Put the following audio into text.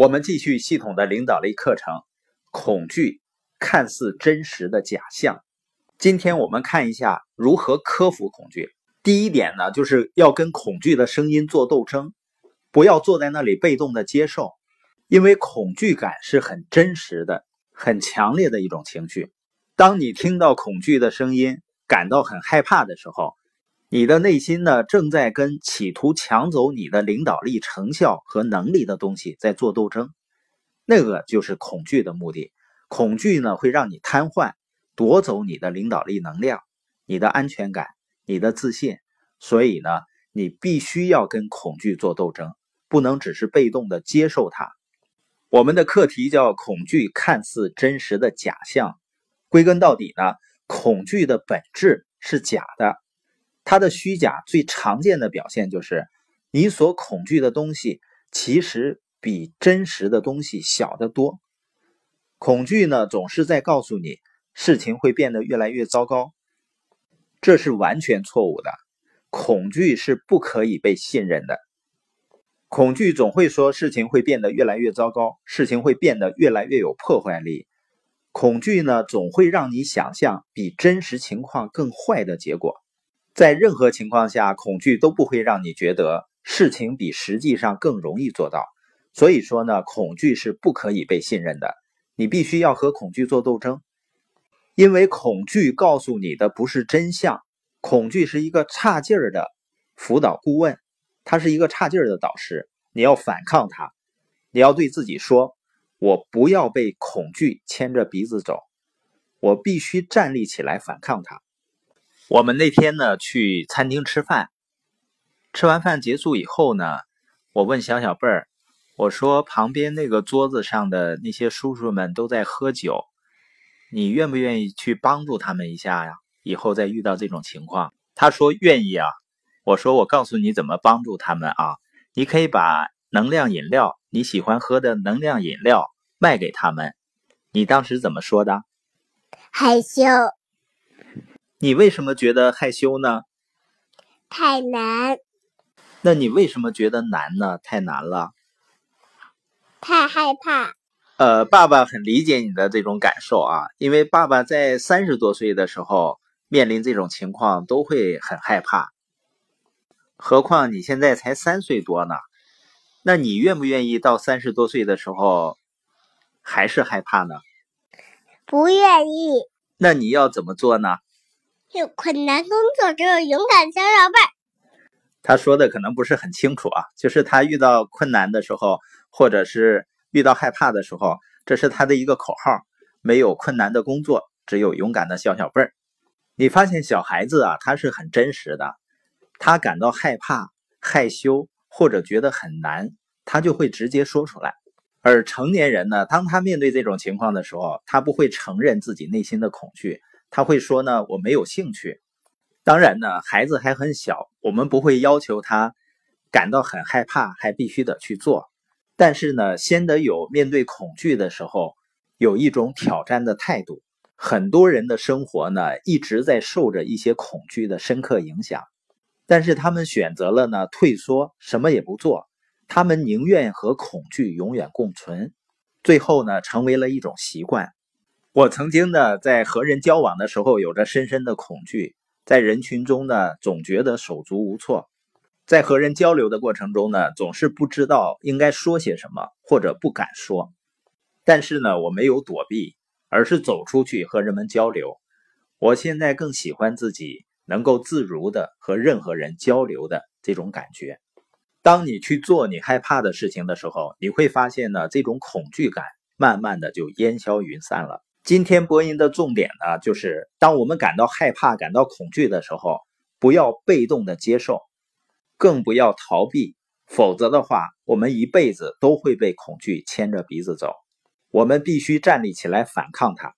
我们继续系统的领导力课程。恐惧看似真实的假象。今天我们看一下如何克服恐惧。第一点呢，就是要跟恐惧的声音做斗争，不要坐在那里被动的接受，因为恐惧感是很真实的、很强烈的一种情绪。当你听到恐惧的声音，感到很害怕的时候，你的内心呢，正在跟企图抢走你的领导力、成效和能力的东西在做斗争，那个就是恐惧的目的。恐惧呢，会让你瘫痪，夺走你的领导力能量、你的安全感、你的自信。所以呢，你必须要跟恐惧做斗争，不能只是被动的接受它。我们的课题叫“恐惧看似真实的假象”，归根到底呢，恐惧的本质是假的。它的虚假最常见的表现就是，你所恐惧的东西其实比真实的东西小得多。恐惧呢，总是在告诉你事情会变得越来越糟糕，这是完全错误的。恐惧是不可以被信任的。恐惧总会说事情会变得越来越糟糕，事情会变得越来越有破坏力。恐惧呢，总会让你想象比真实情况更坏的结果。在任何情况下，恐惧都不会让你觉得事情比实际上更容易做到。所以说呢，恐惧是不可以被信任的。你必须要和恐惧做斗争，因为恐惧告诉你的不是真相。恐惧是一个差劲儿的辅导顾问，他是一个差劲儿的导师。你要反抗他，你要对自己说：“我不要被恐惧牵着鼻子走，我必须站立起来反抗他。”我们那天呢去餐厅吃饭，吃完饭结束以后呢，我问小小贝儿，我说旁边那个桌子上的那些叔叔们都在喝酒，你愿不愿意去帮助他们一下呀？以后再遇到这种情况，他说愿意啊。我说我告诉你怎么帮助他们啊，你可以把能量饮料你喜欢喝的能量饮料卖给他们。你当时怎么说的？害羞。你为什么觉得害羞呢？太难。那你为什么觉得难呢？太难了。太害怕。呃，爸爸很理解你的这种感受啊，因为爸爸在三十多岁的时候面临这种情况都会很害怕，何况你现在才三岁多呢？那你愿不愿意到三十多岁的时候还是害怕呢？不愿意。那你要怎么做呢？有困难工作，只有勇敢小小贝。他说的可能不是很清楚啊，就是他遇到困难的时候，或者是遇到害怕的时候，这是他的一个口号：没有困难的工作，只有勇敢的小小辈儿。你发现小孩子啊，他是很真实的，他感到害怕、害羞或者觉得很难，他就会直接说出来。而成年人呢，当他面对这种情况的时候，他不会承认自己内心的恐惧。他会说呢，我没有兴趣。当然呢，孩子还很小，我们不会要求他感到很害怕，还必须得去做。但是呢，先得有面对恐惧的时候有一种挑战的态度。很多人的生活呢，一直在受着一些恐惧的深刻影响，但是他们选择了呢退缩，什么也不做。他们宁愿和恐惧永远共存，最后呢，成为了一种习惯。我曾经呢，在和人交往的时候，有着深深的恐惧，在人群中呢，总觉得手足无措，在和人交流的过程中呢，总是不知道应该说些什么，或者不敢说。但是呢，我没有躲避，而是走出去和人们交流。我现在更喜欢自己能够自如的和任何人交流的这种感觉。当你去做你害怕的事情的时候，你会发现呢，这种恐惧感慢慢的就烟消云散了。今天播音的重点呢，就是当我们感到害怕、感到恐惧的时候，不要被动的接受，更不要逃避，否则的话，我们一辈子都会被恐惧牵着鼻子走。我们必须站立起来反抗它。